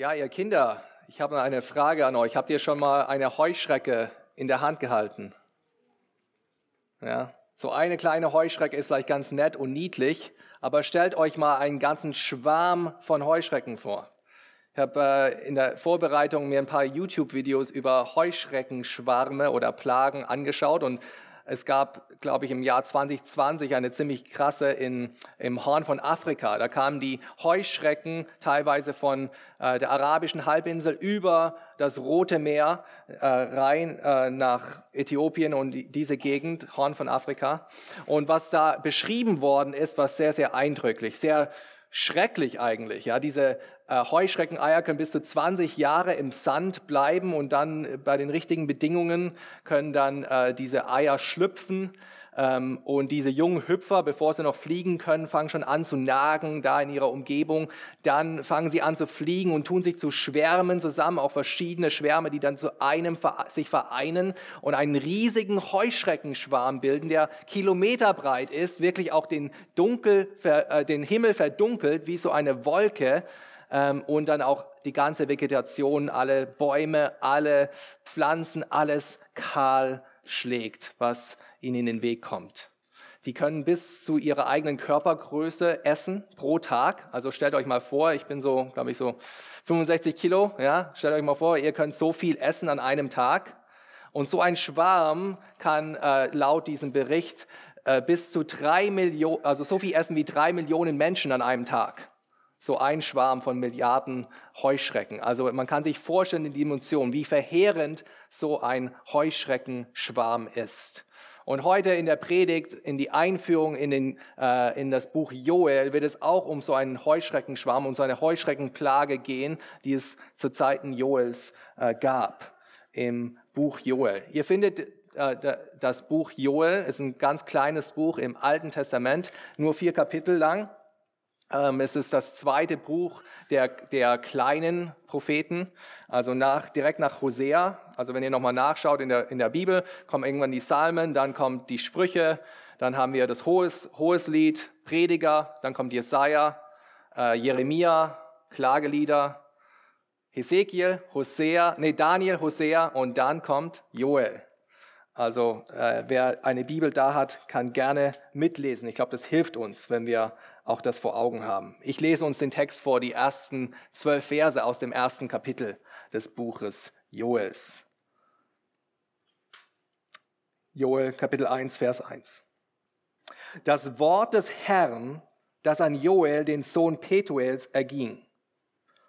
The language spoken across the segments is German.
Ja, ihr Kinder, ich habe eine Frage an euch. Habt ihr schon mal eine Heuschrecke in der Hand gehalten? Ja, so eine kleine Heuschrecke ist vielleicht ganz nett und niedlich, aber stellt euch mal einen ganzen Schwarm von Heuschrecken vor. Ich habe äh, in der Vorbereitung mir ein paar YouTube-Videos über Heuschreckenschwarme oder Plagen angeschaut und es gab, glaube ich, im Jahr 2020 eine ziemlich krasse in, im Horn von Afrika. Da kamen die Heuschrecken teilweise von äh, der arabischen Halbinsel über das Rote Meer äh, rein äh, nach Äthiopien und die, diese Gegend, Horn von Afrika. Und was da beschrieben worden ist, war sehr, sehr eindrücklich, sehr schrecklich eigentlich. Ja, diese äh, Heuschreckeneier können bis zu 20 Jahre im Sand bleiben und dann äh, bei den richtigen Bedingungen können dann äh, diese Eier schlüpfen. Ähm, und diese jungen Hüpfer, bevor sie noch fliegen können, fangen schon an zu nagen da in ihrer Umgebung. Dann fangen sie an zu fliegen und tun sich zu Schwärmen zusammen, auch verschiedene Schwärme, die dann zu einem sich vereinen und einen riesigen Heuschreckenschwarm bilden, der kilometerbreit ist, wirklich auch den, Dunkel, äh, den Himmel verdunkelt wie so eine Wolke ähm, und dann auch die ganze Vegetation, alle Bäume, alle Pflanzen, alles kahl schlägt, was ihnen in den Weg kommt. Sie können bis zu ihrer eigenen Körpergröße essen pro Tag. Also stellt euch mal vor, ich bin so, glaube ich, so 65 Kilo. Ja, stellt euch mal vor, ihr könnt so viel essen an einem Tag. Und so ein Schwarm kann äh, laut diesem Bericht äh, bis zu drei Millionen, also so viel essen wie drei Millionen Menschen an einem Tag so ein Schwarm von Milliarden Heuschrecken. Also man kann sich vorstellen, die Dimension, wie verheerend so ein Heuschreckenschwarm ist. Und heute in der Predigt, in die Einführung in, den, äh, in das Buch Joel, wird es auch um so einen Heuschreckenschwarm, um so eine Heuschreckenplage gehen, die es zu Zeiten Joels äh, gab im Buch Joel. Ihr findet äh, das Buch Joel, ist ein ganz kleines Buch im Alten Testament, nur vier Kapitel lang. Ähm, es ist das zweite Buch der, der kleinen Propheten, also nach, direkt nach Hosea. Also wenn ihr nochmal nachschaut in der, in der Bibel, kommen irgendwann die Psalmen, dann kommt die Sprüche, dann haben wir das Hohes, Hohes Lied, Prediger, dann kommt Jesaja, äh, Jeremia, Klagelieder, Hesekiel, Hosea, nee, Daniel, Hosea und dann kommt Joel. Also äh, wer eine Bibel da hat, kann gerne mitlesen. Ich glaube, das hilft uns, wenn wir auch das vor Augen haben. Ich lese uns den Text vor, die ersten zwölf Verse aus dem ersten Kapitel des Buches Joels. Joel Kapitel 1, Vers 1. Das Wort des Herrn, das an Joel, den Sohn Petuels, erging.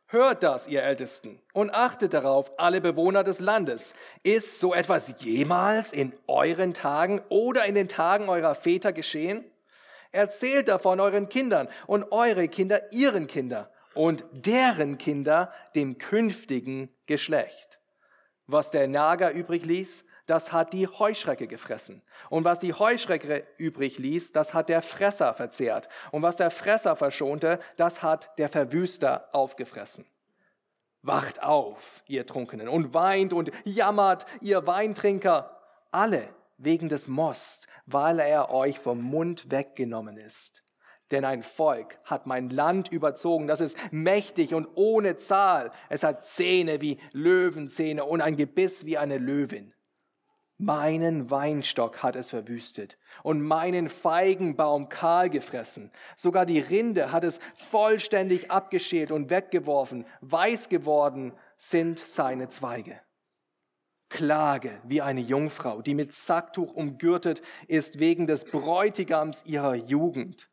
Hört das, ihr Ältesten, und achtet darauf, alle Bewohner des Landes. Ist so etwas jemals in euren Tagen oder in den Tagen eurer Väter geschehen? Erzählt davon euren Kindern und eure Kinder ihren Kinder und deren Kinder dem künftigen Geschlecht. Was der Nager übrig ließ, das hat die Heuschrecke gefressen. Und was die Heuschrecke übrig ließ, das hat der Fresser verzehrt. Und was der Fresser verschonte, das hat der Verwüster aufgefressen. Wacht auf, ihr Trunkenen, und weint und jammert, ihr Weintrinker, alle wegen des Most, weil er euch vom Mund weggenommen ist. Denn ein Volk hat mein Land überzogen, das ist mächtig und ohne Zahl. Es hat Zähne wie Löwenzähne und ein Gebiss wie eine Löwin. Meinen Weinstock hat es verwüstet und meinen Feigenbaum kahl gefressen. Sogar die Rinde hat es vollständig abgeschält und weggeworfen. Weiß geworden sind seine Zweige. Klage wie eine Jungfrau, die mit Sacktuch umgürtet ist wegen des Bräutigams ihrer Jugend.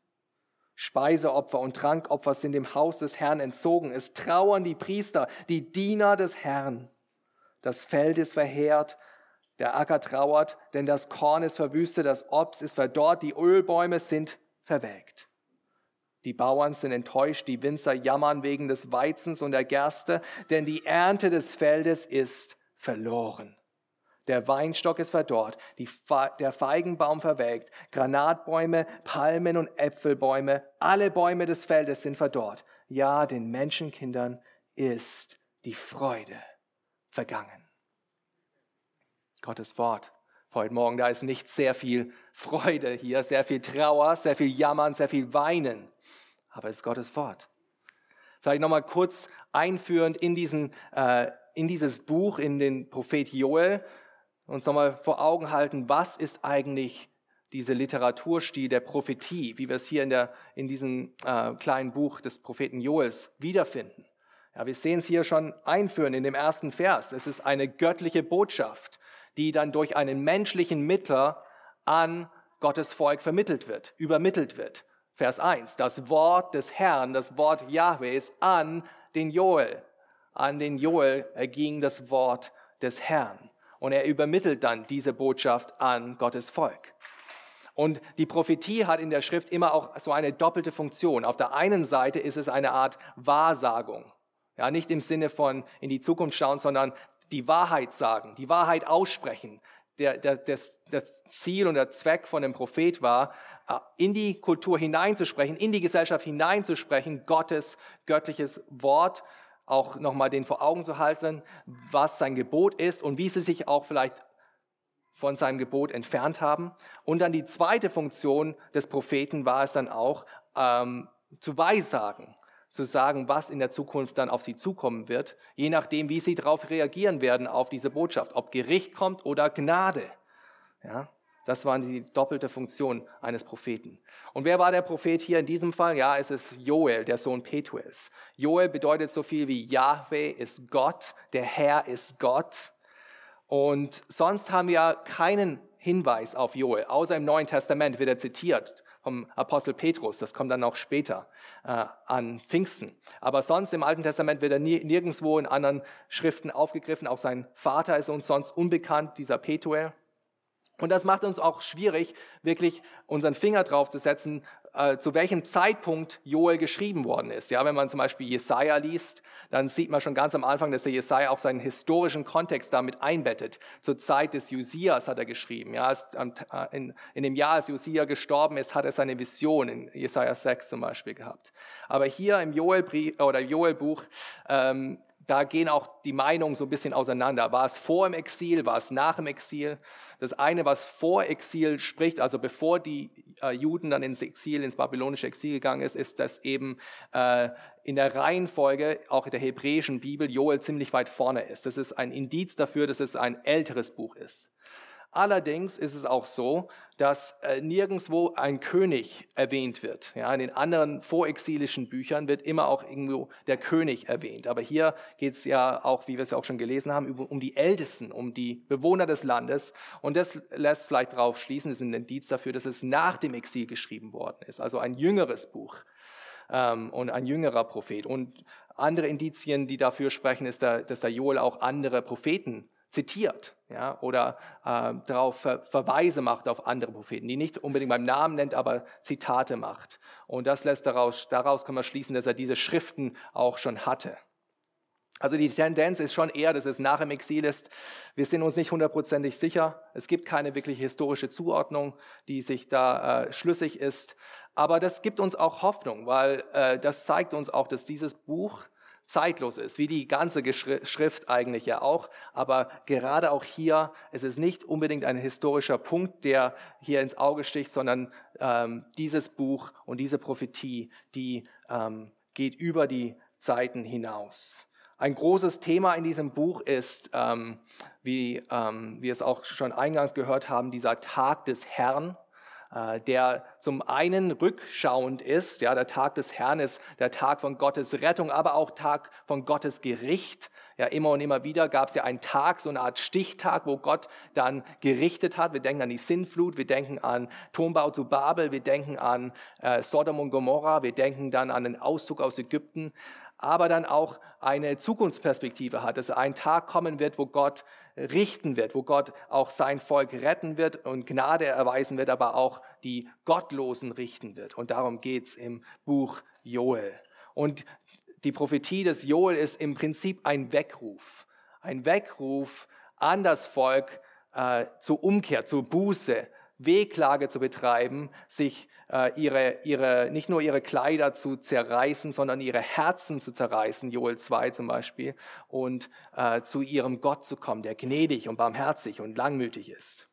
Speiseopfer und Trankopfer sind dem Haus des Herrn entzogen. Es trauern die Priester, die Diener des Herrn. Das Feld ist verheert, der Acker trauert, denn das Korn ist verwüstet, das Obst ist verdorrt, die Ölbäume sind verwelkt. Die Bauern sind enttäuscht, die Winzer jammern wegen des Weizens und der Gerste, denn die Ernte des Feldes ist verloren. Der Weinstock ist verdorrt, der Feigenbaum verwelkt, Granatbäume, Palmen und Äpfelbäume, alle Bäume des Feldes sind verdorrt. Ja, den Menschenkindern ist die Freude vergangen. Gottes Wort heute Morgen, da ist nicht sehr viel Freude hier, sehr viel Trauer, sehr viel Jammern, sehr viel Weinen, aber es ist Gottes Wort. Vielleicht nochmal kurz einführend in, diesen, äh, in dieses Buch, in den Prophet Joel, uns nochmal vor Augen halten, was ist eigentlich diese Literaturstil der Prophetie, wie wir es hier in, der, in diesem äh, kleinen Buch des Propheten Joels wiederfinden. Ja, wir sehen es hier schon einführen in dem ersten Vers. Es ist eine göttliche Botschaft, die dann durch einen menschlichen Mittler an Gottes Volk vermittelt wird, übermittelt wird. Vers 1, das Wort des Herrn, das Wort Jahwes an den Joel. An den Joel erging das Wort des Herrn. Und er übermittelt dann diese Botschaft an Gottes Volk. Und die Prophetie hat in der Schrift immer auch so eine doppelte Funktion. Auf der einen Seite ist es eine Art Wahrsagung. Ja, nicht im Sinne von in die Zukunft schauen, sondern die Wahrheit sagen, die Wahrheit aussprechen. Der, der, das, das Ziel und der Zweck von dem Prophet war, äh, in die Kultur hineinzusprechen, in die Gesellschaft hineinzusprechen, Gottes göttliches Wort auch nochmal den vor Augen zu halten, was sein Gebot ist und wie sie sich auch vielleicht von seinem Gebot entfernt haben. Und dann die zweite Funktion des Propheten war es dann auch, ähm, zu weissagen, zu sagen, was in der Zukunft dann auf sie zukommen wird, je nachdem, wie sie darauf reagieren werden auf diese Botschaft, ob Gericht kommt oder Gnade. Ja, das war die doppelte Funktion eines Propheten. Und wer war der Prophet hier in diesem Fall? Ja, es ist Joel, der Sohn Petuels. Joel bedeutet so viel wie Yahweh ist Gott, der Herr ist Gott. Und sonst haben wir keinen Hinweis auf Joel, außer im Neuen Testament wird er zitiert vom Apostel Petrus, das kommt dann auch später äh, an Pfingsten. Aber sonst im Alten Testament wird er nirgendwo in anderen Schriften aufgegriffen, auch sein Vater ist uns sonst unbekannt, dieser Petuel. Und das macht uns auch schwierig, wirklich unseren Finger drauf zu setzen, äh, zu welchem Zeitpunkt Joel geschrieben worden ist. Ja, wenn man zum Beispiel Jesaja liest, dann sieht man schon ganz am Anfang, dass der Jesaja auch seinen historischen Kontext damit einbettet. Zur Zeit des Josias hat er geschrieben. Ja, äh, in, dem Jahr, als Josia gestorben ist, hat er seine Vision in Jesaja 6 zum Beispiel gehabt. Aber hier im Joel-Buch oder Joel-Buch ähm, da gehen auch die Meinungen so ein bisschen auseinander. War es vor dem Exil, war es nach dem Exil? Das eine, was vor Exil spricht, also bevor die äh, Juden dann ins Exil, ins babylonische Exil gegangen ist, ist, dass eben äh, in der Reihenfolge, auch in der hebräischen Bibel, Joel ziemlich weit vorne ist. Das ist ein Indiz dafür, dass es ein älteres Buch ist. Allerdings ist es auch so, dass äh, nirgendwo ein König erwähnt wird. Ja, in den anderen vorexilischen Büchern wird immer auch irgendwo der König erwähnt. Aber hier geht es ja auch, wie wir es auch schon gelesen haben, um die Ältesten, um die Bewohner des Landes. Und das lässt vielleicht darauf schließen, das ist ein Indiz dafür, dass es nach dem Exil geschrieben worden ist. Also ein jüngeres Buch ähm, und ein jüngerer Prophet. Und andere Indizien, die dafür sprechen, ist, dass der Joel auch andere Propheten zitiert ja, oder äh, darauf ver Verweise macht auf andere Propheten, die nicht unbedingt beim Namen nennt, aber Zitate macht. Und das lässt daraus, daraus kann man schließen, dass er diese Schriften auch schon hatte. Also die Tendenz ist schon eher, dass es nach dem Exil ist. Wir sind uns nicht hundertprozentig sicher. Es gibt keine wirkliche historische Zuordnung, die sich da äh, schlüssig ist. Aber das gibt uns auch Hoffnung, weil äh, das zeigt uns auch, dass dieses Buch zeitlos ist, wie die ganze Schrift eigentlich ja auch. Aber gerade auch hier, es ist nicht unbedingt ein historischer Punkt, der hier ins Auge sticht, sondern ähm, dieses Buch und diese Prophetie, die ähm, geht über die Zeiten hinaus. Ein großes Thema in diesem Buch ist, ähm, wie ähm, wir es auch schon eingangs gehört haben, dieser Tag des Herrn. Äh, der zum einen rückschauend ist. Ja, der Tag des Herrn ist der Tag von Gottes Rettung, aber auch Tag von Gottes Gericht. Ja, immer und immer wieder gab es ja einen Tag, so eine Art Stichtag, wo Gott dann gerichtet hat. Wir denken an die Sinnflut, wir denken an Turmbau zu Babel, wir denken an äh, Sodom und Gomorra, wir denken dann an den Auszug aus Ägypten aber dann auch eine Zukunftsperspektive hat, dass ein Tag kommen wird, wo Gott richten wird, wo Gott auch sein Volk retten wird und Gnade erweisen wird, aber auch die Gottlosen richten wird. Und darum geht's im Buch Joel. Und die Prophetie des Joel ist im Prinzip ein Weckruf, ein Weckruf an das Volk äh, zur Umkehr, zur Buße, Wehklage zu betreiben, sich ihre, ihre, nicht nur ihre Kleider zu zerreißen, sondern ihre Herzen zu zerreißen, Joel 2 zum Beispiel, und äh, zu ihrem Gott zu kommen, der gnädig und barmherzig und langmütig ist.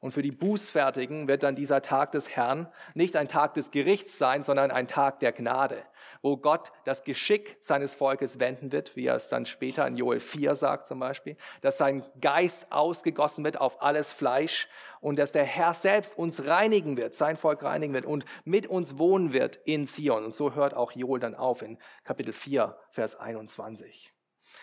Und für die Bußfertigen wird dann dieser Tag des Herrn nicht ein Tag des Gerichts sein, sondern ein Tag der Gnade, wo Gott das Geschick seines Volkes wenden wird, wie er es dann später in Joel 4 sagt zum Beispiel, dass sein Geist ausgegossen wird auf alles Fleisch und dass der Herr selbst uns reinigen wird, sein Volk reinigen wird und mit uns wohnen wird in Zion. Und so hört auch Joel dann auf in Kapitel 4, Vers 21.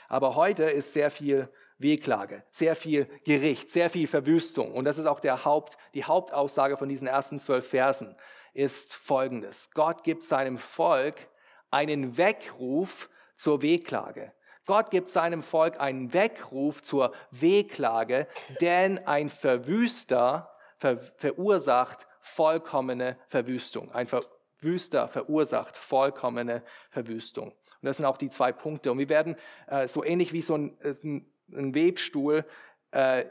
Aber heute ist sehr viel Wehklage, sehr viel Gericht, sehr viel Verwüstung. Und das ist auch der Haupt, die Hauptaussage von diesen ersten zwölf Versen, ist folgendes. Gott gibt seinem Volk einen Weckruf zur Wehklage. Gott gibt seinem Volk einen Weckruf zur Wehklage, denn ein Verwüster ver verursacht vollkommene Verwüstung. Ein Verwüster verursacht vollkommene Verwüstung. Und das sind auch die zwei Punkte. Und wir werden äh, so ähnlich wie so ein, äh, ein ein Webstuhl, äh,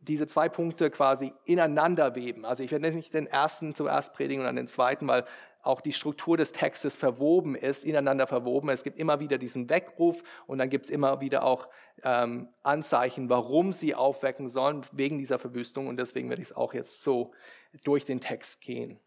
diese zwei Punkte quasi ineinander weben. Also ich werde nicht den ersten zuerst predigen und dann den zweiten, weil auch die Struktur des Textes verwoben ist, ineinander verwoben. Es gibt immer wieder diesen Weckruf und dann gibt es immer wieder auch ähm, Anzeichen, warum sie aufwecken sollen, wegen dieser Verwüstung. Und deswegen werde ich es auch jetzt so durch den Text gehen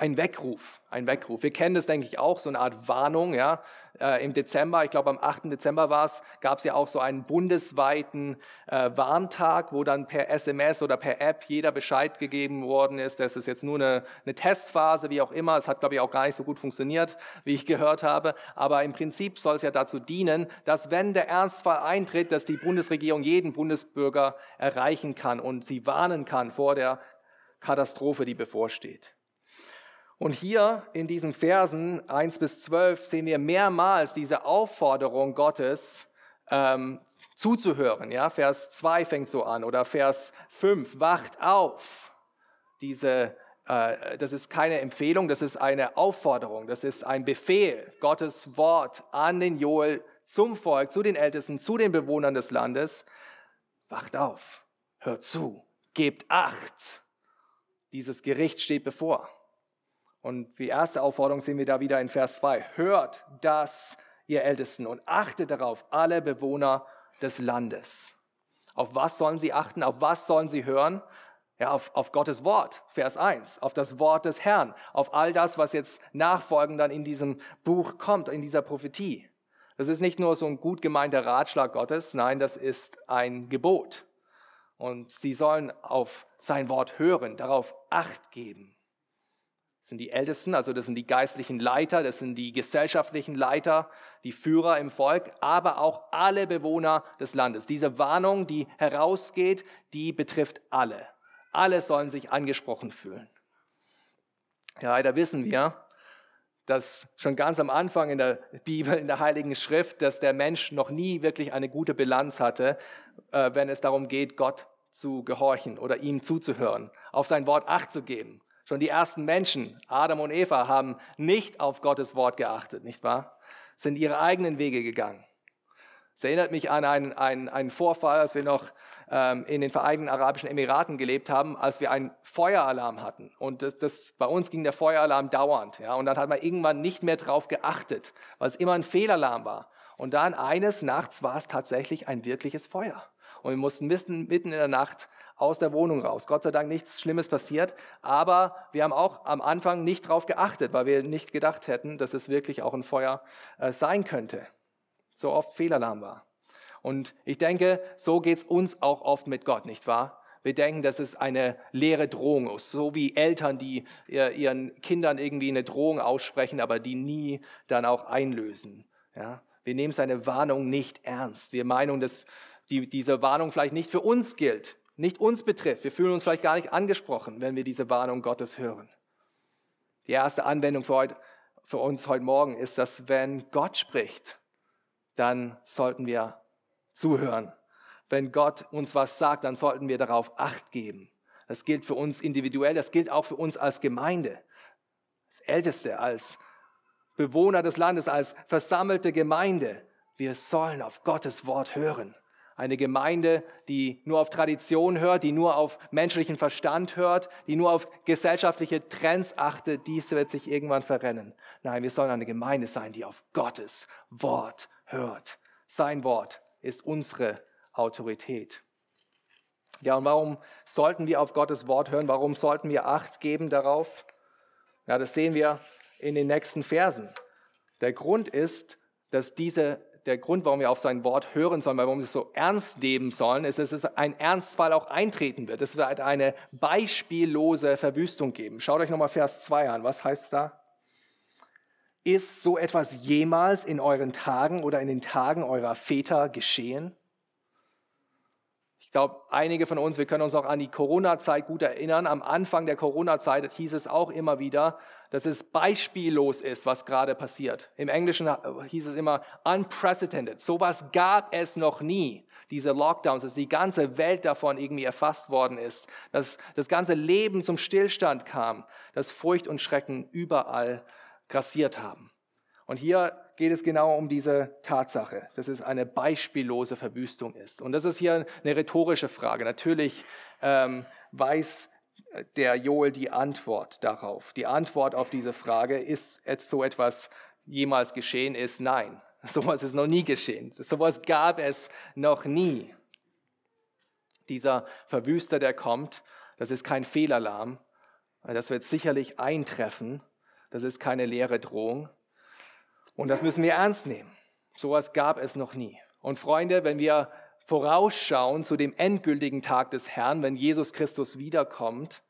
ein Weckruf, ein Weckruf. Wir kennen das, denke ich, auch, so eine Art Warnung. Ja. Äh, Im Dezember, ich glaube am 8. Dezember war es, gab es ja auch so einen bundesweiten äh, Warntag, wo dann per SMS oder per App jeder Bescheid gegeben worden ist. Das ist jetzt nur eine, eine Testphase, wie auch immer. Es hat, glaube ich, auch gar nicht so gut funktioniert, wie ich gehört habe. Aber im Prinzip soll es ja dazu dienen, dass wenn der Ernstfall eintritt, dass die Bundesregierung jeden Bundesbürger erreichen kann und sie warnen kann vor der Katastrophe, die bevorsteht. Und hier in diesen Versen 1 bis 12 sehen wir mehrmals diese Aufforderung Gottes, ähm, zuzuhören. Ja, Vers 2 fängt so an oder Vers 5, wacht auf. Diese, äh, das ist keine Empfehlung, das ist eine Aufforderung, das ist ein Befehl, Gottes Wort an den Joel zum Volk, zu den Ältesten, zu den Bewohnern des Landes. Wacht auf, hört zu, gebt Acht. Dieses Gericht steht bevor. Und die erste Aufforderung sehen wir da wieder in Vers 2. Hört das, ihr Ältesten, und achtet darauf, alle Bewohner des Landes. Auf was sollen sie achten? Auf was sollen sie hören? Ja, auf, auf Gottes Wort, Vers 1, auf das Wort des Herrn, auf all das, was jetzt nachfolgend dann in diesem Buch kommt, in dieser Prophetie. Das ist nicht nur so ein gut gemeinter Ratschlag Gottes, nein, das ist ein Gebot. Und sie sollen auf sein Wort hören, darauf Acht geben. Das sind die Ältesten, also das sind die geistlichen Leiter, das sind die gesellschaftlichen Leiter, die Führer im Volk, aber auch alle Bewohner des Landes. Diese Warnung, die herausgeht, die betrifft alle. Alle sollen sich angesprochen fühlen. Ja, leider wissen wir, dass schon ganz am Anfang in der Bibel, in der Heiligen Schrift, dass der Mensch noch nie wirklich eine gute Bilanz hatte, äh, wenn es darum geht, Gott zu gehorchen oder ihm zuzuhören, auf sein Wort Acht zu geben. Schon die ersten Menschen, Adam und Eva, haben nicht auf Gottes Wort geachtet, nicht wahr? Sind ihre eigenen Wege gegangen. Es erinnert mich an einen, einen, einen Vorfall, als wir noch ähm, in den Vereinigten Arabischen Emiraten gelebt haben, als wir einen Feueralarm hatten. Und das, das, bei uns ging der Feueralarm dauernd. Ja? Und dann hat man irgendwann nicht mehr drauf geachtet, weil es immer ein Fehlalarm war. Und dann eines Nachts war es tatsächlich ein wirkliches Feuer. Und wir mussten mitten, mitten in der Nacht aus der Wohnung raus. Gott sei Dank nichts Schlimmes passiert, aber wir haben auch am Anfang nicht drauf geachtet, weil wir nicht gedacht hätten, dass es wirklich auch ein Feuer äh, sein könnte. So oft Fehlalarm war. Und ich denke, so geht's uns auch oft mit Gott, nicht wahr? Wir denken, dass es eine leere Drohung ist, so wie Eltern, die ihren Kindern irgendwie eine Drohung aussprechen, aber die nie dann auch einlösen. Ja? Wir nehmen seine Warnung nicht ernst. Wir meinen, dass die, diese Warnung vielleicht nicht für uns gilt, nicht uns betrifft. Wir fühlen uns vielleicht gar nicht angesprochen, wenn wir diese Warnung Gottes hören. Die erste Anwendung für, heute, für uns heute Morgen ist, dass wenn Gott spricht, dann sollten wir zuhören. Wenn Gott uns was sagt, dann sollten wir darauf Acht geben. Das gilt für uns individuell, das gilt auch für uns als Gemeinde, als Älteste, als Bewohner des Landes, als versammelte Gemeinde. Wir sollen auf Gottes Wort hören. Eine Gemeinde, die nur auf Tradition hört, die nur auf menschlichen Verstand hört, die nur auf gesellschaftliche Trends achtet, dies wird sich irgendwann verrennen. Nein, wir sollen eine Gemeinde sein, die auf Gottes Wort hört. Sein Wort ist unsere Autorität. Ja, und warum sollten wir auf Gottes Wort hören? Warum sollten wir Acht geben darauf? Ja, das sehen wir in den nächsten Versen. Der Grund ist, dass diese, der Grund, warum wir auf sein Wort hören sollen, warum wir es so ernst nehmen sollen, ist, dass es ein Ernstfall auch eintreten wird. Es wird eine beispiellose Verwüstung geben. Schaut euch nochmal Vers 2 an. Was heißt da? Ist so etwas jemals in euren Tagen oder in den Tagen eurer Väter geschehen? Ich glaube, einige von uns, wir können uns auch an die Corona-Zeit gut erinnern. Am Anfang der Corona-Zeit hieß es auch immer wieder, dass es beispiellos ist, was gerade passiert. Im Englischen hieß es immer unprecedented. Sowas gab es noch nie. Diese Lockdowns, dass die ganze Welt davon irgendwie erfasst worden ist, dass das ganze Leben zum Stillstand kam, dass Furcht und Schrecken überall grassiert haben. Und hier geht es genau um diese Tatsache, dass es eine beispiellose Verwüstung ist. Und das ist hier eine rhetorische Frage. Natürlich ähm, weiß der Joel die Antwort darauf. Die Antwort auf diese Frage, ist so etwas jemals geschehen ist, nein. Sowas ist noch nie geschehen. Sowas gab es noch nie. Dieser Verwüster, der kommt, das ist kein Fehlalarm. Das wird sicherlich eintreffen. Das ist keine leere Drohung. Und das müssen wir ernst nehmen. Sowas gab es noch nie. Und Freunde, wenn wir vorausschauen zu dem endgültigen Tag des Herrn, wenn Jesus Christus wiederkommt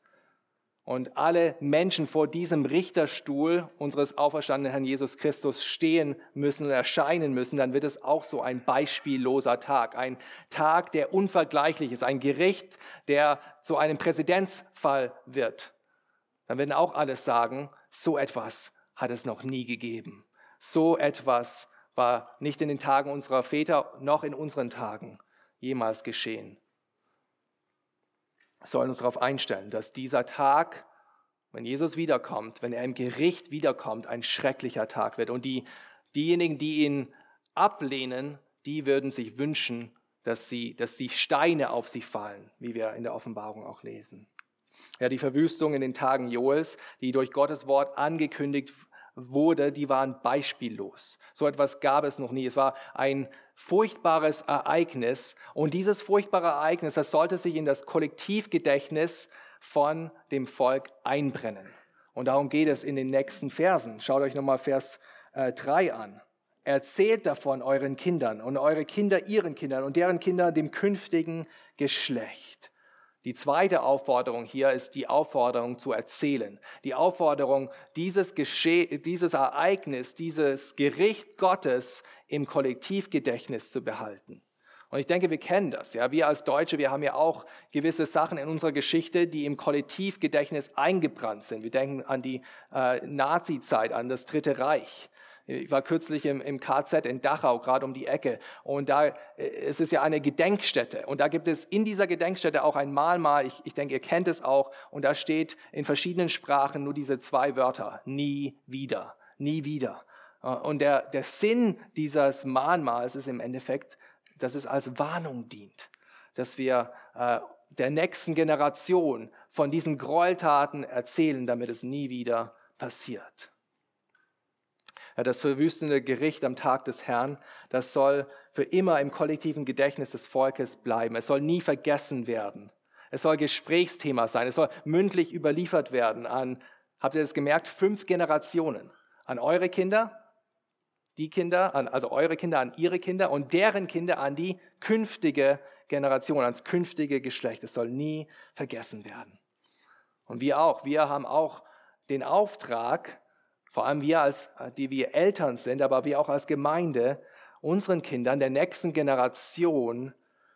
und alle Menschen vor diesem Richterstuhl unseres auferstandenen Herrn Jesus Christus stehen müssen und erscheinen müssen, dann wird es auch so ein beispielloser Tag, ein Tag, der unvergleichlich ist, ein Gericht, der zu einem Präzedenzfall wird. Dann werden auch alle sagen, so etwas hat es noch nie gegeben. So etwas war nicht in den Tagen unserer Väter noch in unseren Tagen jemals geschehen. Wir sollen uns darauf einstellen, dass dieser Tag, wenn Jesus wiederkommt, wenn er im Gericht wiederkommt, ein schrecklicher Tag wird. Und die, diejenigen, die ihn ablehnen, die würden sich wünschen, dass, sie, dass die Steine auf sie fallen, wie wir in der Offenbarung auch lesen. Ja, die Verwüstung in den Tagen Joels, die durch Gottes Wort angekündigt wurde, die waren beispiellos. So etwas gab es noch nie. Es war ein furchtbares Ereignis und dieses furchtbare Ereignis, das sollte sich in das Kollektivgedächtnis von dem Volk einbrennen. Und darum geht es in den nächsten Versen. Schaut euch nochmal Vers äh, 3 an. Erzählt davon euren Kindern und eure Kinder ihren Kindern und deren Kinder dem künftigen Geschlecht. Die zweite Aufforderung hier ist die Aufforderung zu erzählen. Die Aufforderung, dieses, Gesche dieses Ereignis, dieses Gericht Gottes im Kollektivgedächtnis zu behalten. Und ich denke, wir kennen das. Ja, wir als Deutsche, wir haben ja auch gewisse Sachen in unserer Geschichte, die im Kollektivgedächtnis eingebrannt sind. Wir denken an die äh, Nazi-Zeit, an das Dritte Reich. Ich war kürzlich im, im KZ in Dachau, gerade um die Ecke. Und da äh, es ist ja eine Gedenkstätte. Und da gibt es in dieser Gedenkstätte auch ein Mahnmal. Ich, ich denke, ihr kennt es auch. Und da steht in verschiedenen Sprachen nur diese zwei Wörter. Nie wieder. Nie wieder. Äh, und der, der Sinn dieses Mahnmals ist im Endeffekt, dass es als Warnung dient. Dass wir äh, der nächsten Generation von diesen Gräueltaten erzählen, damit es nie wieder passiert. Das verwüstende Gericht am Tag des Herrn, das soll für immer im kollektiven Gedächtnis des Volkes bleiben. Es soll nie vergessen werden. Es soll Gesprächsthema sein. Es soll mündlich überliefert werden an, habt ihr das gemerkt, fünf Generationen. An eure Kinder, die Kinder, an, also eure Kinder an ihre Kinder und deren Kinder an die künftige Generation, ans künftige Geschlecht. Es soll nie vergessen werden. Und wir auch, wir haben auch den Auftrag, vor allem wir als, die wir Eltern sind, aber wir auch als Gemeinde, unseren Kindern, der nächsten Generation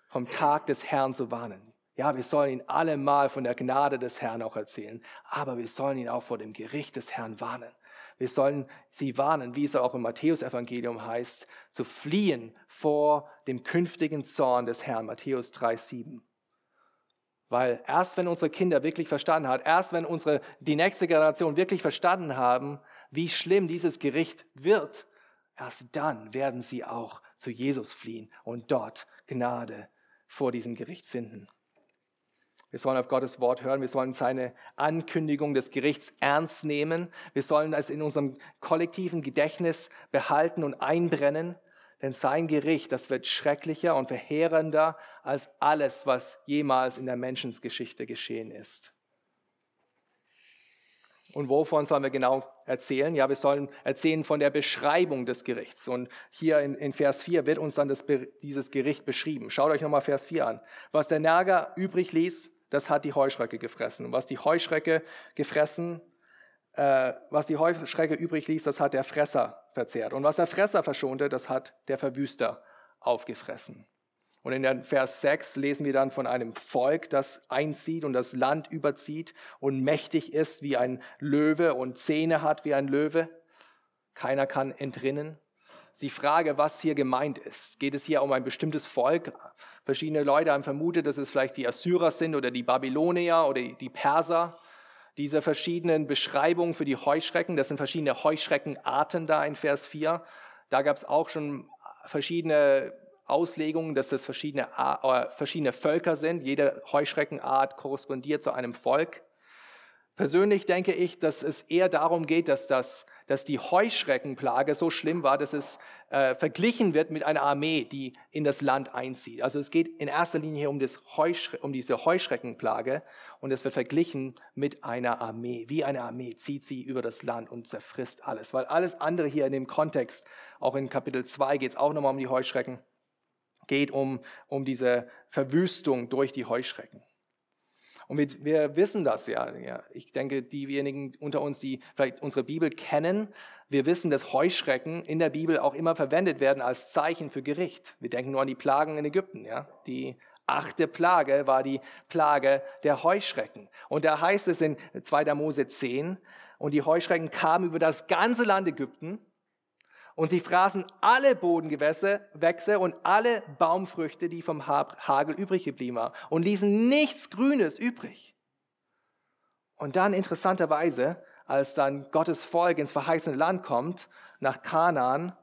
vom Tag des Herrn zu warnen. Ja, wir sollen ihnen allemal von der Gnade des Herrn auch erzählen, aber wir sollen ihn auch vor dem Gericht des Herrn warnen. Wir sollen sie warnen, wie es auch im Matthäusevangelium heißt, zu fliehen vor dem künftigen Zorn des Herrn, Matthäus 3,7. Weil erst wenn unsere Kinder wirklich verstanden haben, erst wenn unsere, die nächste Generation wirklich verstanden haben, wie schlimm dieses Gericht wird, erst dann werden sie auch zu Jesus fliehen und dort Gnade vor diesem Gericht finden. Wir sollen auf Gottes Wort hören, wir sollen seine Ankündigung des Gerichts ernst nehmen, wir sollen es in unserem kollektiven Gedächtnis behalten und einbrennen, denn sein Gericht, das wird schrecklicher und verheerender als alles, was jemals in der Menschensgeschichte geschehen ist. Und wovon sollen wir genau erzählen? Ja, wir sollen erzählen von der Beschreibung des Gerichts. Und hier in, in Vers 4 wird uns dann das, dieses Gericht beschrieben. Schaut euch nochmal Vers 4 an. Was der Nager übrig ließ, das hat die Heuschrecke gefressen. Und was die Heuschrecke gefressen, äh, was die Heuschrecke übrig ließ, das hat der Fresser verzehrt. Und was der Fresser verschonte, das hat der Verwüster aufgefressen. Und in Vers 6 lesen wir dann von einem Volk, das einzieht und das Land überzieht und mächtig ist wie ein Löwe und Zähne hat wie ein Löwe. Keiner kann entrinnen. Die Frage, was hier gemeint ist. Geht es hier um ein bestimmtes Volk? Verschiedene Leute haben vermutet, dass es vielleicht die Assyrer sind oder die Babylonier oder die Perser. Diese verschiedenen Beschreibungen für die Heuschrecken, das sind verschiedene Heuschreckenarten da in Vers 4. Da gab es auch schon verschiedene Auslegungen, dass das verschiedene, äh, verschiedene Völker sind. Jede Heuschreckenart korrespondiert zu einem Volk. Persönlich denke ich, dass es eher darum geht, dass, das, dass die Heuschreckenplage so schlimm war, dass es äh, verglichen wird mit einer Armee, die in das Land einzieht. Also es geht in erster Linie um, das Heuschre um diese Heuschreckenplage und es wird verglichen mit einer Armee. Wie eine Armee zieht sie über das Land und zerfrisst alles. Weil alles andere hier in dem Kontext, auch in Kapitel 2 geht es auch nochmal um die Heuschrecken, geht um, um diese Verwüstung durch die Heuschrecken. Und wir, wir wissen das ja, ja. Ich denke, diejenigen unter uns, die vielleicht unsere Bibel kennen, wir wissen, dass Heuschrecken in der Bibel auch immer verwendet werden als Zeichen für Gericht. Wir denken nur an die Plagen in Ägypten, ja. Die achte Plage war die Plage der Heuschrecken. Und da heißt es in 2. Mose 10, und die Heuschrecken kamen über das ganze Land Ägypten und sie fraßen alle Bodengewächse und alle Baumfrüchte, die vom Hagel übrig geblieben waren, und ließen nichts Grünes übrig. Und dann interessanterweise, als dann Gottes Volk ins verheißene Land kommt, nach Kanaan,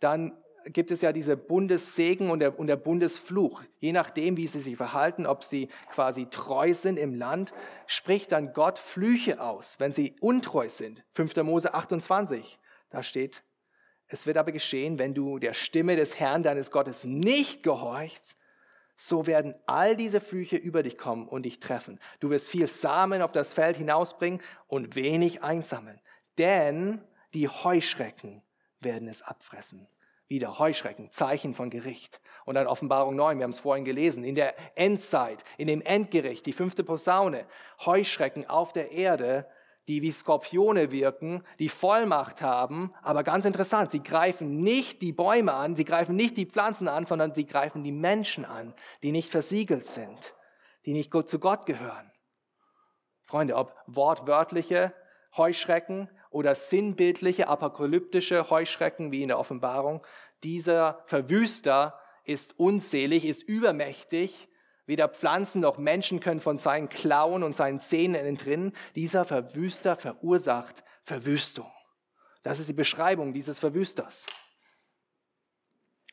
dann gibt es ja diese Bundessegen und der, und der Bundesfluch. Je nachdem, wie sie sich verhalten, ob sie quasi treu sind im Land, spricht dann Gott Flüche aus, wenn sie untreu sind. 5. Mose 28, da steht, es wird aber geschehen, wenn du der Stimme des Herrn deines Gottes nicht gehorchst, so werden all diese Flüche über dich kommen und dich treffen. Du wirst viel Samen auf das Feld hinausbringen und wenig einsammeln. Denn die Heuschrecken werden es abfressen. Wieder Heuschrecken, Zeichen von Gericht. Und dann Offenbarung 9, wir haben es vorhin gelesen, in der Endzeit, in dem Endgericht, die fünfte Posaune, Heuschrecken auf der Erde die wie Skorpione wirken, die Vollmacht haben, aber ganz interessant, sie greifen nicht die Bäume an, sie greifen nicht die Pflanzen an, sondern sie greifen die Menschen an, die nicht versiegelt sind, die nicht zu Gott gehören. Freunde, ob wortwörtliche Heuschrecken oder sinnbildliche, apokalyptische Heuschrecken wie in der Offenbarung, dieser Verwüster ist unzählig, ist übermächtig Weder Pflanzen noch Menschen können von seinen Klauen und seinen Zähnen entrinnen. Dieser Verwüster verursacht Verwüstung. Das ist die Beschreibung dieses Verwüsters.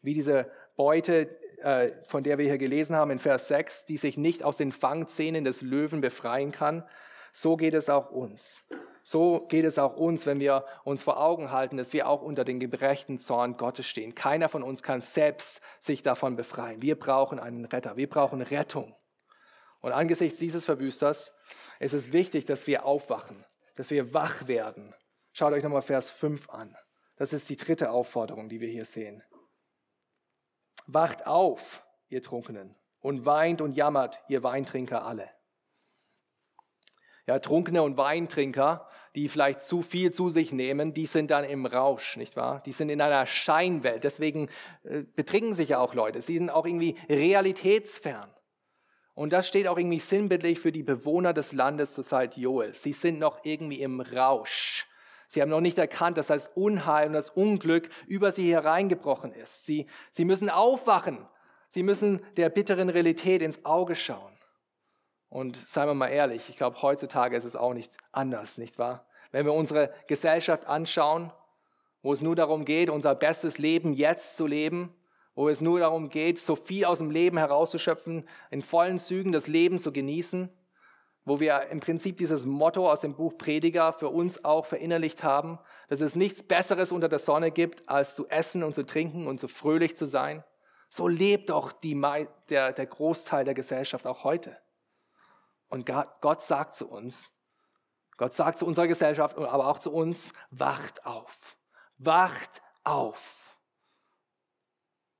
Wie diese Beute, äh, von der wir hier gelesen haben in Vers 6, die sich nicht aus den Fangzähnen des Löwen befreien kann, so geht es auch uns. So geht es auch uns, wenn wir uns vor Augen halten, dass wir auch unter den gerechten Zorn Gottes stehen. Keiner von uns kann selbst sich davon befreien. Wir brauchen einen Retter. Wir brauchen Rettung. Und angesichts dieses Verwüsters ist es wichtig, dass wir aufwachen, dass wir wach werden. Schaut euch nochmal Vers 5 an. Das ist die dritte Aufforderung, die wir hier sehen. Wacht auf, ihr Trunkenen, und weint und jammert, ihr Weintrinker alle. Ja, Trunkene und Weintrinker, die vielleicht zu viel zu sich nehmen, die sind dann im Rausch, nicht wahr? Die sind in einer Scheinwelt. Deswegen äh, betrinken sich ja auch Leute. Sie sind auch irgendwie realitätsfern. Und das steht auch irgendwie sinnbildlich für die Bewohner des Landes zur Zeit Joel. Sie sind noch irgendwie im Rausch. Sie haben noch nicht erkannt, dass das Unheil und das Unglück über sie hereingebrochen ist. Sie, sie müssen aufwachen. Sie müssen der bitteren Realität ins Auge schauen. Und seien wir mal ehrlich, ich glaube, heutzutage ist es auch nicht anders, nicht wahr? Wenn wir unsere Gesellschaft anschauen, wo es nur darum geht, unser bestes Leben jetzt zu leben, wo es nur darum geht, so viel aus dem Leben herauszuschöpfen, in vollen Zügen das Leben zu genießen, wo wir im Prinzip dieses Motto aus dem Buch Prediger für uns auch verinnerlicht haben, dass es nichts Besseres unter der Sonne gibt, als zu essen und zu trinken und so fröhlich zu sein. So lebt doch die, der, der Großteil der Gesellschaft auch heute. Und Gott sagt zu uns, Gott sagt zu unserer Gesellschaft, aber auch zu uns, wacht auf. Wacht auf.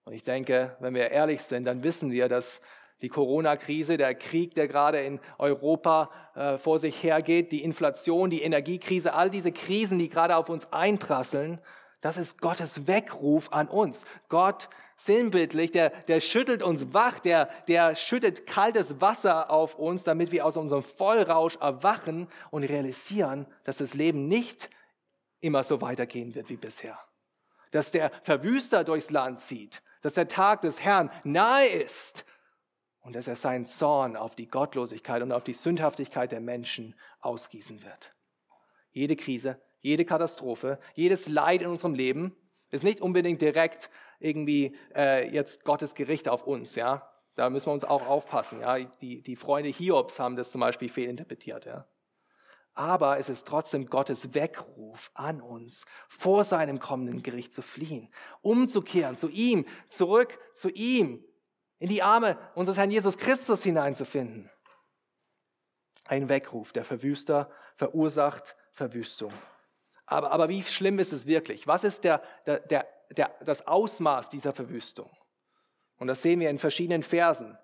Und ich denke, wenn wir ehrlich sind, dann wissen wir, dass die Corona-Krise, der Krieg, der gerade in Europa äh, vor sich hergeht, die Inflation, die Energiekrise, all diese Krisen, die gerade auf uns einprasseln, das ist Gottes Weckruf an uns. Gott sinnbildlich, der, der schüttelt uns wach, der, der schüttet kaltes Wasser auf uns, damit wir aus unserem Vollrausch erwachen und realisieren, dass das Leben nicht immer so weitergehen wird wie bisher. Dass der Verwüster durchs Land zieht, dass der Tag des Herrn nahe ist und dass er seinen Zorn auf die Gottlosigkeit und auf die Sündhaftigkeit der Menschen ausgießen wird. Jede Krise, jede Katastrophe, jedes Leid in unserem Leben ist nicht unbedingt direkt irgendwie äh, jetzt Gottes Gericht auf uns, ja. Da müssen wir uns auch aufpassen, ja. Die, die Freunde Hiobs haben das zum Beispiel fehlinterpretiert, ja. Aber es ist trotzdem Gottes Weckruf an uns, vor seinem kommenden Gericht zu fliehen, umzukehren zu ihm, zurück zu ihm, in die Arme unseres Herrn Jesus Christus hineinzufinden. Ein Weckruf, der Verwüster verursacht Verwüstung. Aber, aber wie schlimm ist es wirklich? Was ist der, der, der, der, das Ausmaß dieser Verwüstung? Und das sehen wir in verschiedenen Versen.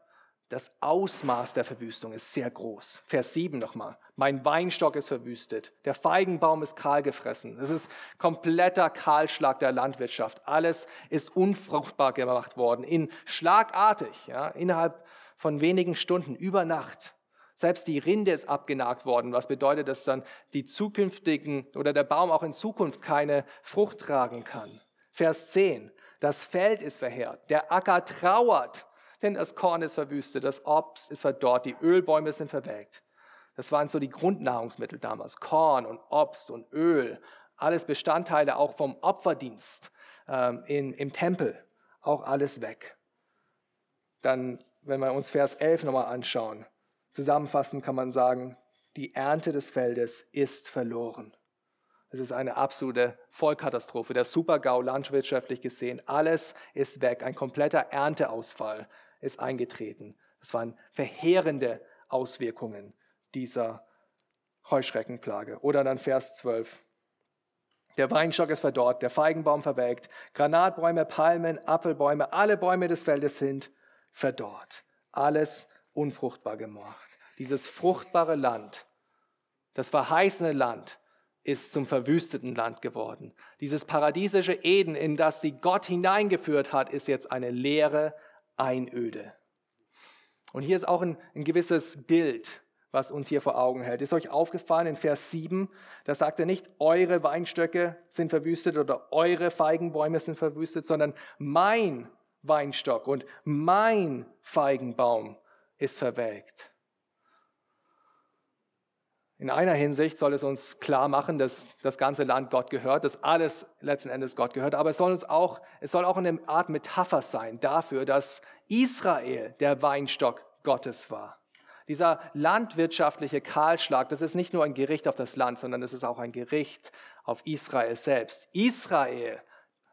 Das Ausmaß der Verwüstung ist sehr groß. Vers 7 nochmal. Mein Weinstock ist verwüstet. Der Feigenbaum ist kahl gefressen. Es ist kompletter Kahlschlag der Landwirtschaft. Alles ist unfruchtbar gemacht worden. In schlagartig, ja, innerhalb von wenigen Stunden, über Nacht. Selbst die Rinde ist abgenagt worden, was bedeutet, dass dann die zukünftigen oder der Baum auch in Zukunft keine Frucht tragen kann. Vers 10. Das Feld ist verheert, der Acker trauert, denn das Korn ist verwüstet, das Obst ist verdorrt, die Ölbäume sind verwelkt. Das waren so die Grundnahrungsmittel damals. Korn und Obst und Öl, alles Bestandteile auch vom Opferdienst ähm, in, im Tempel, auch alles weg. Dann, wenn wir uns Vers 11 nochmal anschauen, Zusammenfassend kann man sagen, die Ernte des Feldes ist verloren. Es ist eine absolute Vollkatastrophe. Der Supergau landwirtschaftlich gesehen, alles ist weg. Ein kompletter Ernteausfall ist eingetreten. Es waren verheerende Auswirkungen dieser Heuschreckenplage. Oder dann Vers 12. Der Weinstock ist verdorrt, der Feigenbaum verwelkt, Granatbäume, Palmen, Apfelbäume, alle Bäume des Feldes sind verdorrt. Alles unfruchtbar gemacht. Dieses fruchtbare Land, das verheißene Land, ist zum verwüsteten Land geworden. Dieses paradiesische Eden, in das sie Gott hineingeführt hat, ist jetzt eine leere Einöde. Und hier ist auch ein, ein gewisses Bild, was uns hier vor Augen hält. Ist euch aufgefallen in Vers 7, da sagt er nicht, eure Weinstöcke sind verwüstet oder eure Feigenbäume sind verwüstet, sondern mein Weinstock und mein Feigenbaum ist verwelkt. In einer Hinsicht soll es uns klar machen, dass das ganze Land Gott gehört, dass alles letzten Endes Gott gehört. Aber es soll uns auch, es soll auch eine Art Metapher sein dafür, dass Israel der Weinstock Gottes war. Dieser landwirtschaftliche Kahlschlag, das ist nicht nur ein Gericht auf das Land, sondern es ist auch ein Gericht auf Israel selbst. Israel,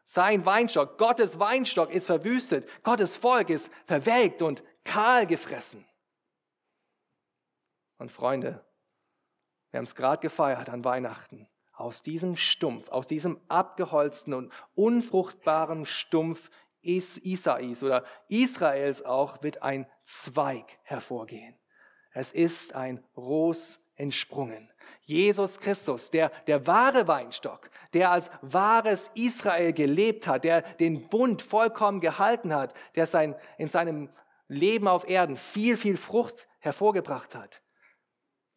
sein Weinstock, Gottes Weinstock ist verwüstet, Gottes Volk ist verwelkt und kahl gefressen. Und Freunde, wir haben es gerade gefeiert an Weihnachten. Aus diesem Stumpf, aus diesem abgeholzten und unfruchtbaren Stumpf Isais oder Israels auch, wird ein Zweig hervorgehen. Es ist ein Ros entsprungen. Jesus Christus, der, der wahre Weinstock, der als wahres Israel gelebt hat, der den Bund vollkommen gehalten hat, der sein, in seinem Leben auf Erden viel, viel Frucht hervorgebracht hat,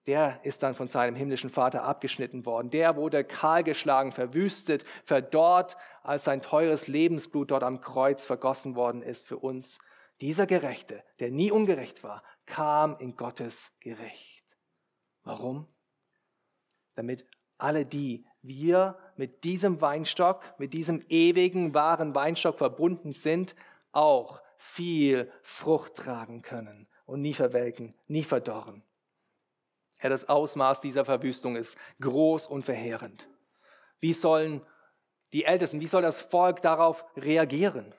der ist dann von seinem himmlischen Vater abgeschnitten worden. Der wurde kahlgeschlagen, verwüstet, verdorrt, als sein teures Lebensblut dort am Kreuz vergossen worden ist für uns. Dieser Gerechte, der nie ungerecht war, kam in Gottes Gericht. Warum? Damit alle die, wir mit diesem Weinstock, mit diesem ewigen, wahren Weinstock verbunden sind, auch viel Frucht tragen können und nie verwelken, nie verdorren. Ja, das Ausmaß dieser Verwüstung ist groß und verheerend. Wie sollen die Ältesten, wie soll das Volk darauf reagieren?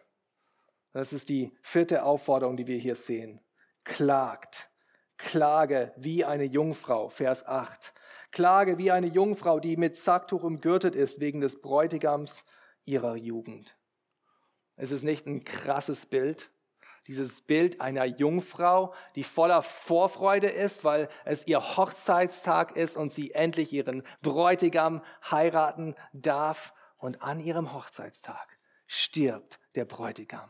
Das ist die vierte Aufforderung, die wir hier sehen. Klagt. Klage wie eine Jungfrau, Vers 8. Klage wie eine Jungfrau, die mit Sacktuch umgürtet ist wegen des Bräutigams ihrer Jugend. Es ist nicht ein krasses Bild, dieses Bild einer Jungfrau, die voller Vorfreude ist, weil es ihr Hochzeitstag ist und sie endlich ihren Bräutigam heiraten darf. Und an ihrem Hochzeitstag stirbt der Bräutigam.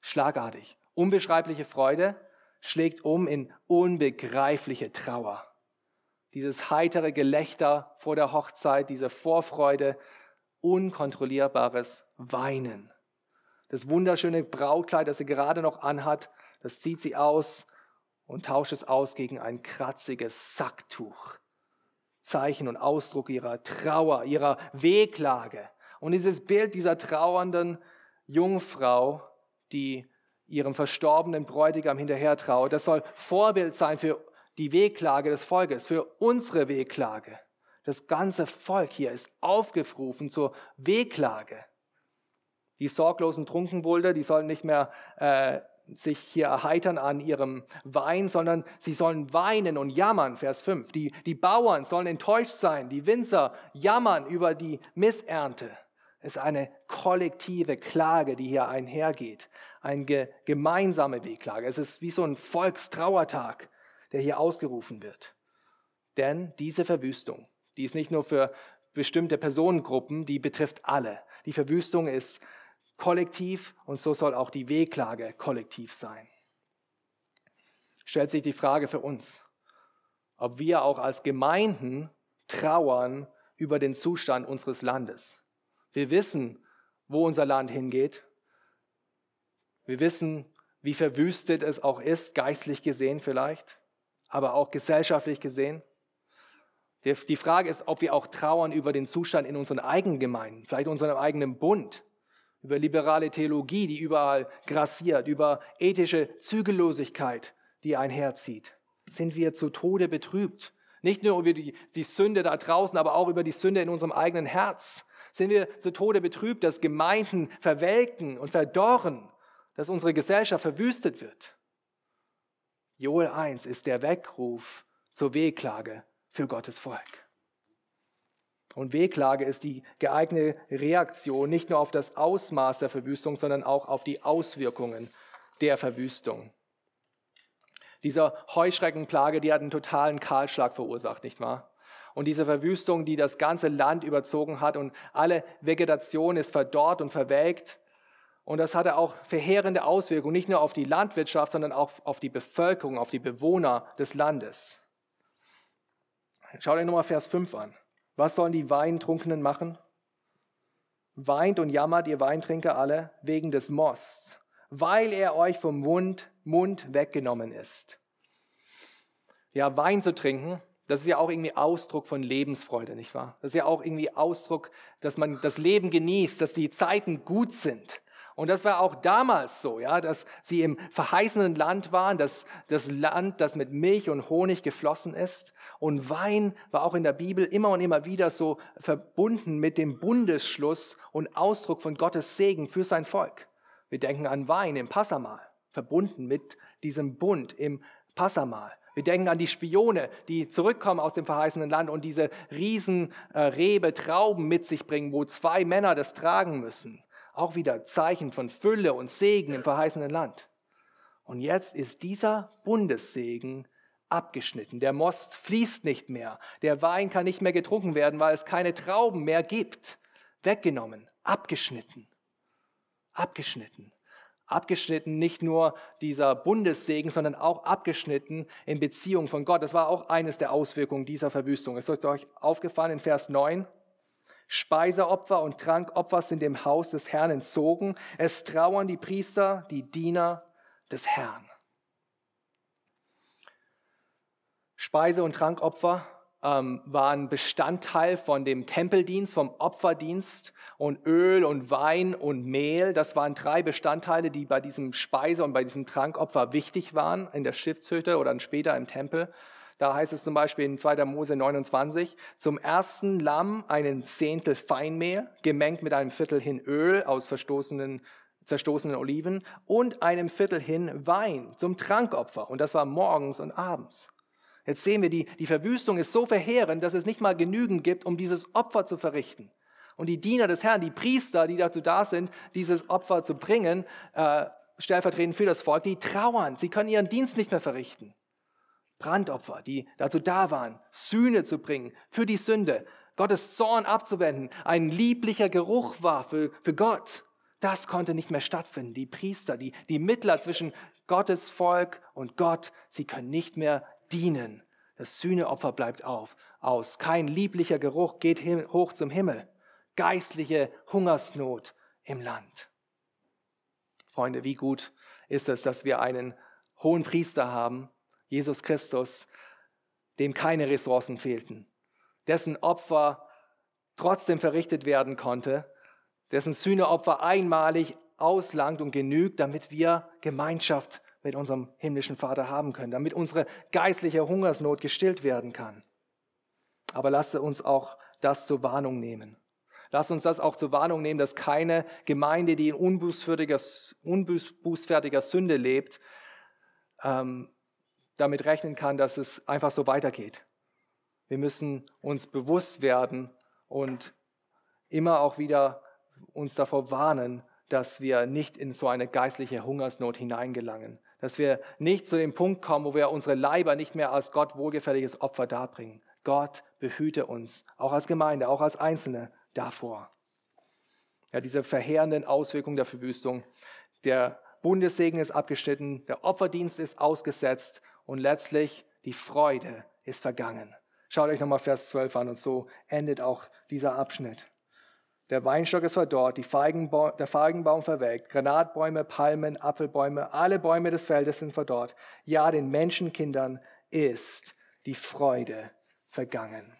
Schlagartig. Unbeschreibliche Freude schlägt um in unbegreifliche Trauer. Dieses heitere Gelächter vor der Hochzeit, diese Vorfreude, unkontrollierbares Weinen. Das wunderschöne Brautkleid, das sie gerade noch anhat, das zieht sie aus und tauscht es aus gegen ein kratziges Sacktuch. Zeichen und Ausdruck ihrer Trauer, ihrer Wehklage. Und dieses Bild dieser trauernden Jungfrau, die ihrem verstorbenen Bräutigam hinterher trauert, das soll Vorbild sein für die Wehklage des Volkes, für unsere Wehklage. Das ganze Volk hier ist aufgerufen zur Wehklage. Die sorglosen Trunkenbolde, die sollen nicht mehr äh, sich hier erheitern an ihrem Wein, sondern sie sollen weinen und jammern, Vers 5. Die, die Bauern sollen enttäuscht sein, die Winzer jammern über die Missernte. Es ist eine kollektive Klage, die hier einhergeht, eine gemeinsame Wehklage. Es ist wie so ein Volkstrauertag, der hier ausgerufen wird. Denn diese Verwüstung, die ist nicht nur für bestimmte Personengruppen, die betrifft alle. Die Verwüstung ist kollektiv und so soll auch die Wehklage kollektiv sein. Stellt sich die Frage für uns, ob wir auch als Gemeinden trauern über den Zustand unseres Landes. Wir wissen, wo unser Land hingeht. Wir wissen, wie verwüstet es auch ist, geistlich gesehen vielleicht, aber auch gesellschaftlich gesehen. Die Frage ist, ob wir auch trauern über den Zustand in unseren eigenen Gemeinden, vielleicht in unserem eigenen Bund, über liberale Theologie, die überall grassiert, über ethische Zügellosigkeit, die einherzieht. Sind wir zu Tode betrübt? Nicht nur über die, die Sünde da draußen, aber auch über die Sünde in unserem eigenen Herz. Sind wir zu Tode betrübt, dass Gemeinden verwelken und verdorren, dass unsere Gesellschaft verwüstet wird? Joel 1 ist der Weckruf zur Wehklage für Gottes Volk. Und Wehklage ist die geeignete Reaktion nicht nur auf das Ausmaß der Verwüstung, sondern auch auf die Auswirkungen der Verwüstung. Diese Heuschreckenplage, die hat einen totalen Kahlschlag verursacht, nicht wahr? Und diese Verwüstung, die das ganze Land überzogen hat und alle Vegetation ist verdorrt und verwelkt. Und das hatte auch verheerende Auswirkungen, nicht nur auf die Landwirtschaft, sondern auch auf die Bevölkerung, auf die Bewohner des Landes. Schaut euch nochmal Vers 5 an. Was sollen die Weintrunkenen machen? Weint und jammert ihr Weintrinker alle wegen des Mosts, weil er euch vom Mund, Mund weggenommen ist. Ja, Wein zu trinken, das ist ja auch irgendwie Ausdruck von Lebensfreude, nicht wahr? Das ist ja auch irgendwie Ausdruck, dass man das Leben genießt, dass die Zeiten gut sind. Und das war auch damals so, ja, dass sie im verheißenen Land waren, dass das Land, das mit Milch und Honig geflossen ist. Und Wein war auch in der Bibel immer und immer wieder so verbunden mit dem Bundesschluss und Ausdruck von Gottes Segen für sein Volk. Wir denken an Wein im Passamal, verbunden mit diesem Bund im Passamal. Wir denken an die Spione, die zurückkommen aus dem verheißenen Land und diese riesen äh, Rebe Trauben mit sich bringen, wo zwei Männer das tragen müssen. Auch wieder Zeichen von Fülle und Segen im verheißenen Land. Und jetzt ist dieser Bundessegen abgeschnitten. Der Most fließt nicht mehr. Der Wein kann nicht mehr getrunken werden, weil es keine Trauben mehr gibt. Weggenommen, abgeschnitten. Abgeschnitten. Abgeschnitten nicht nur dieser Bundessegen, sondern auch abgeschnitten in Beziehung von Gott. Das war auch eines der Auswirkungen dieser Verwüstung. Ist euch aufgefallen in Vers 9? Speiseopfer und Trankopfer sind dem Haus des Herrn entzogen. Es trauern die Priester, die Diener des Herrn. Speise- und Trankopfer ähm, waren Bestandteil von dem Tempeldienst, vom Opferdienst und Öl und Wein und Mehl. Das waren drei Bestandteile, die bei diesem Speise- und bei diesem Trankopfer wichtig waren in der Stiftshütte oder dann später im Tempel. Da heißt es zum Beispiel in 2. Mose 29, zum ersten Lamm einen Zehntel Feinmehl, gemengt mit einem Viertel hin Öl aus verstoßenen, zerstoßenen Oliven und einem Viertel hin Wein zum Trankopfer. Und das war morgens und abends. Jetzt sehen wir, die, die Verwüstung ist so verheerend, dass es nicht mal genügend gibt, um dieses Opfer zu verrichten. Und die Diener des Herrn, die Priester, die dazu da sind, dieses Opfer zu bringen, äh, stellvertretend für das Volk, die trauern. Sie können ihren Dienst nicht mehr verrichten. Brandopfer, die dazu da waren, Sühne zu bringen für die Sünde, Gottes Zorn abzuwenden, ein lieblicher Geruch war für, für Gott. Das konnte nicht mehr stattfinden. Die Priester, die, die Mittler zwischen Gottes Volk und Gott, sie können nicht mehr dienen. Das Sühneopfer bleibt auf, aus. Kein lieblicher Geruch geht hin, hoch zum Himmel. Geistliche Hungersnot im Land. Freunde, wie gut ist es, dass wir einen hohen Priester haben, Jesus Christus, dem keine Ressourcen fehlten, dessen Opfer trotzdem verrichtet werden konnte, dessen Sühneopfer einmalig auslangt und genügt, damit wir Gemeinschaft mit unserem himmlischen Vater haben können, damit unsere geistliche Hungersnot gestillt werden kann. Aber lasst uns auch das zur Warnung nehmen. Lasst uns das auch zur Warnung nehmen, dass keine Gemeinde, die in unbußfertiger, unbußfertiger Sünde lebt, ähm, damit rechnen kann, dass es einfach so weitergeht. Wir müssen uns bewusst werden und immer auch wieder uns davor warnen, dass wir nicht in so eine geistliche Hungersnot hineingelangen. Dass wir nicht zu dem Punkt kommen, wo wir unsere Leiber nicht mehr als Gott wohlgefälliges Opfer darbringen. Gott behüte uns, auch als Gemeinde, auch als Einzelne davor. Ja, diese verheerenden Auswirkungen der Verwüstung. Der Bundessegen ist abgeschnitten, der Opferdienst ist ausgesetzt und letztlich die Freude ist vergangen. Schaut euch nochmal Vers 12 an und so endet auch dieser Abschnitt. Der Weinstock ist verdorrt, die Feigenbaum, der Feigenbaum verwelkt, Granatbäume, Palmen, Apfelbäume, alle Bäume des Feldes sind verdorrt. Ja, den Menschenkindern ist die Freude vergangen.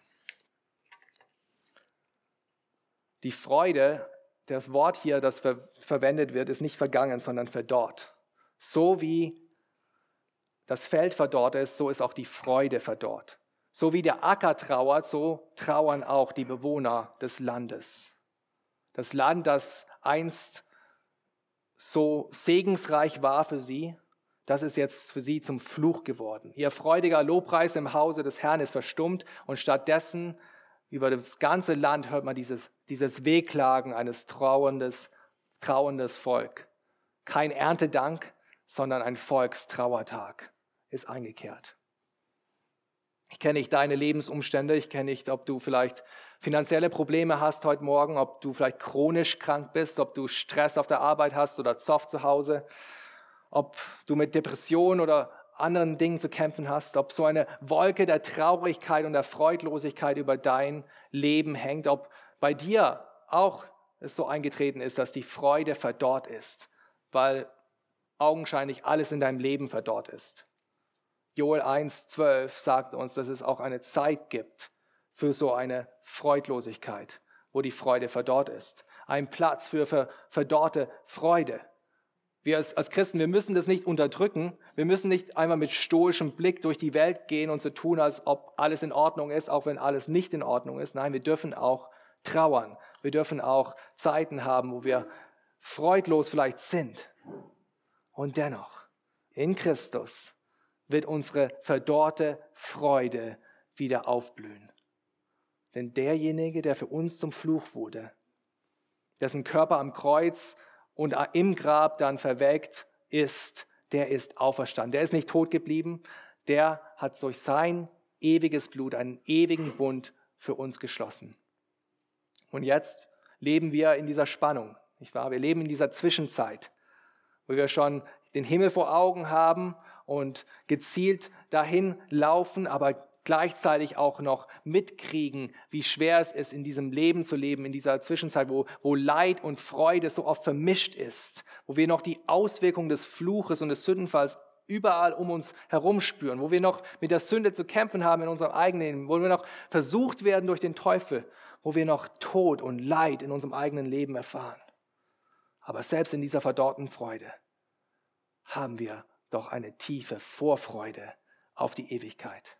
Die Freude, das Wort hier, das ver verwendet wird, ist nicht vergangen, sondern verdorrt. So wie das Feld verdorrt ist, so ist auch die Freude verdorrt. So wie der Acker trauert, so trauern auch die Bewohner des Landes. Das Land, das einst so segensreich war für sie, das ist jetzt für sie zum Fluch geworden. Ihr freudiger Lobpreis im Hause des Herrn ist verstummt und stattdessen über das ganze Land hört man dieses, dieses Wehklagen eines trauerndes, trauerndes Volk. Kein Erntedank, sondern ein Volkstrauertag ist eingekehrt. Ich kenne nicht deine Lebensumstände. Ich kenne nicht, ob du vielleicht finanzielle Probleme hast heute Morgen, ob du vielleicht chronisch krank bist, ob du Stress auf der Arbeit hast oder Zoff zu Hause, ob du mit Depressionen oder anderen Dingen zu kämpfen hast, ob so eine Wolke der Traurigkeit und der Freudlosigkeit über dein Leben hängt, ob bei dir auch es so eingetreten ist, dass die Freude verdorrt ist, weil augenscheinlich alles in deinem Leben verdorrt ist. Joel 1,12 sagt uns, dass es auch eine Zeit gibt für so eine Freudlosigkeit, wo die Freude verdorrt ist. Ein Platz für verdorrte Freude. Wir als, als Christen, wir müssen das nicht unterdrücken. Wir müssen nicht einmal mit stoischem Blick durch die Welt gehen und so tun, als ob alles in Ordnung ist, auch wenn alles nicht in Ordnung ist. Nein, wir dürfen auch trauern. Wir dürfen auch Zeiten haben, wo wir freudlos vielleicht sind. Und dennoch, in Christus wird unsere verdorrte Freude wieder aufblühen. Denn derjenige, der für uns zum Fluch wurde, dessen Körper am Kreuz und im Grab dann verwelkt ist, der ist auferstanden. Der ist nicht tot geblieben, der hat durch sein ewiges Blut einen ewigen Bund für uns geschlossen. Und jetzt leben wir in dieser Spannung, nicht wahr? Wir leben in dieser Zwischenzeit, wo wir schon den Himmel vor Augen haben und gezielt dahin laufen, aber gleichzeitig auch noch mitkriegen, wie schwer es ist, in diesem Leben zu leben, in dieser Zwischenzeit, wo, wo Leid und Freude so oft vermischt ist, wo wir noch die Auswirkungen des Fluches und des Sündenfalls überall um uns herum spüren, wo wir noch mit der Sünde zu kämpfen haben in unserem eigenen Leben, wo wir noch versucht werden durch den Teufel, wo wir noch Tod und Leid in unserem eigenen Leben erfahren. Aber selbst in dieser verdorrten Freude haben wir doch eine tiefe Vorfreude auf die Ewigkeit.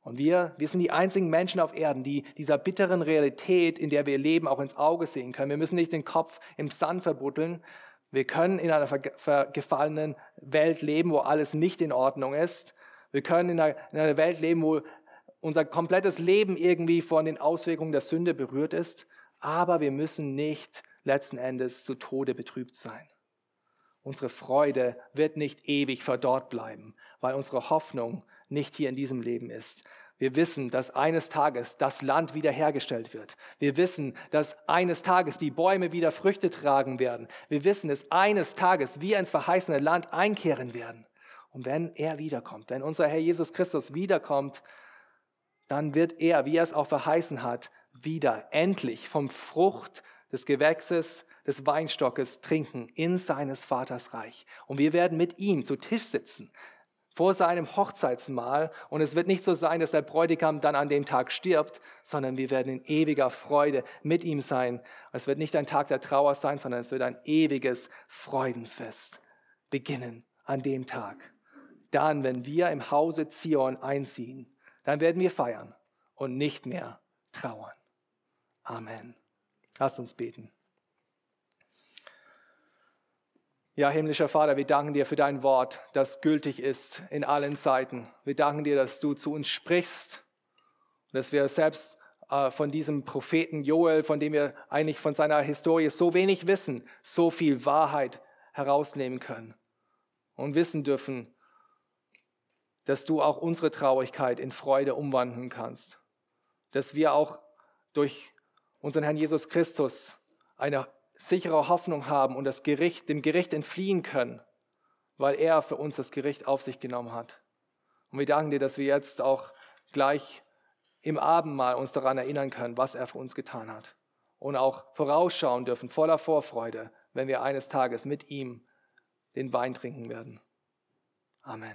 Und wir, wir sind die einzigen Menschen auf Erden, die dieser bitteren Realität, in der wir leben, auch ins Auge sehen können. Wir müssen nicht den Kopf im Sand verbuddeln. Wir können in einer gefallenen Welt leben, wo alles nicht in Ordnung ist. Wir können in einer, in einer Welt leben, wo unser komplettes Leben irgendwie von den Auswirkungen der Sünde berührt ist, aber wir müssen nicht letzten Endes zu Tode betrübt sein. Unsere Freude wird nicht ewig verdorrt bleiben, weil unsere Hoffnung nicht hier in diesem Leben ist. Wir wissen, dass eines Tages das Land wiederhergestellt wird. Wir wissen, dass eines Tages die Bäume wieder Früchte tragen werden. Wir wissen, dass eines Tages wir ins verheißene Land einkehren werden. Und wenn er wiederkommt, wenn unser Herr Jesus Christus wiederkommt, dann wird er, wie er es auch verheißen hat, wieder endlich vom Frucht des Gewächses, des Weinstockes trinken in seines Vaters Reich. Und wir werden mit ihm zu Tisch sitzen vor seinem Hochzeitsmahl. Und es wird nicht so sein, dass der Bräutigam dann an dem Tag stirbt, sondern wir werden in ewiger Freude mit ihm sein. Es wird nicht ein Tag der Trauer sein, sondern es wird ein ewiges Freudensfest beginnen an dem Tag dann, wenn wir im Hause Zion einziehen, dann werden wir feiern und nicht mehr trauern. Amen. Lasst uns beten. Ja, himmlischer Vater, wir danken dir für dein Wort, das gültig ist in allen Zeiten. Wir danken dir, dass du zu uns sprichst, dass wir selbst äh, von diesem Propheten Joel, von dem wir eigentlich von seiner Historie so wenig wissen, so viel Wahrheit herausnehmen können und wissen dürfen, dass du auch unsere Traurigkeit in Freude umwandeln kannst. Dass wir auch durch unseren Herrn Jesus Christus eine sichere Hoffnung haben und das Gericht, dem Gericht entfliehen können, weil er für uns das Gericht auf sich genommen hat. Und wir danken dir, dass wir jetzt auch gleich im Abendmahl uns daran erinnern können, was er für uns getan hat. Und auch vorausschauen dürfen, voller Vorfreude, wenn wir eines Tages mit ihm den Wein trinken werden. Amen.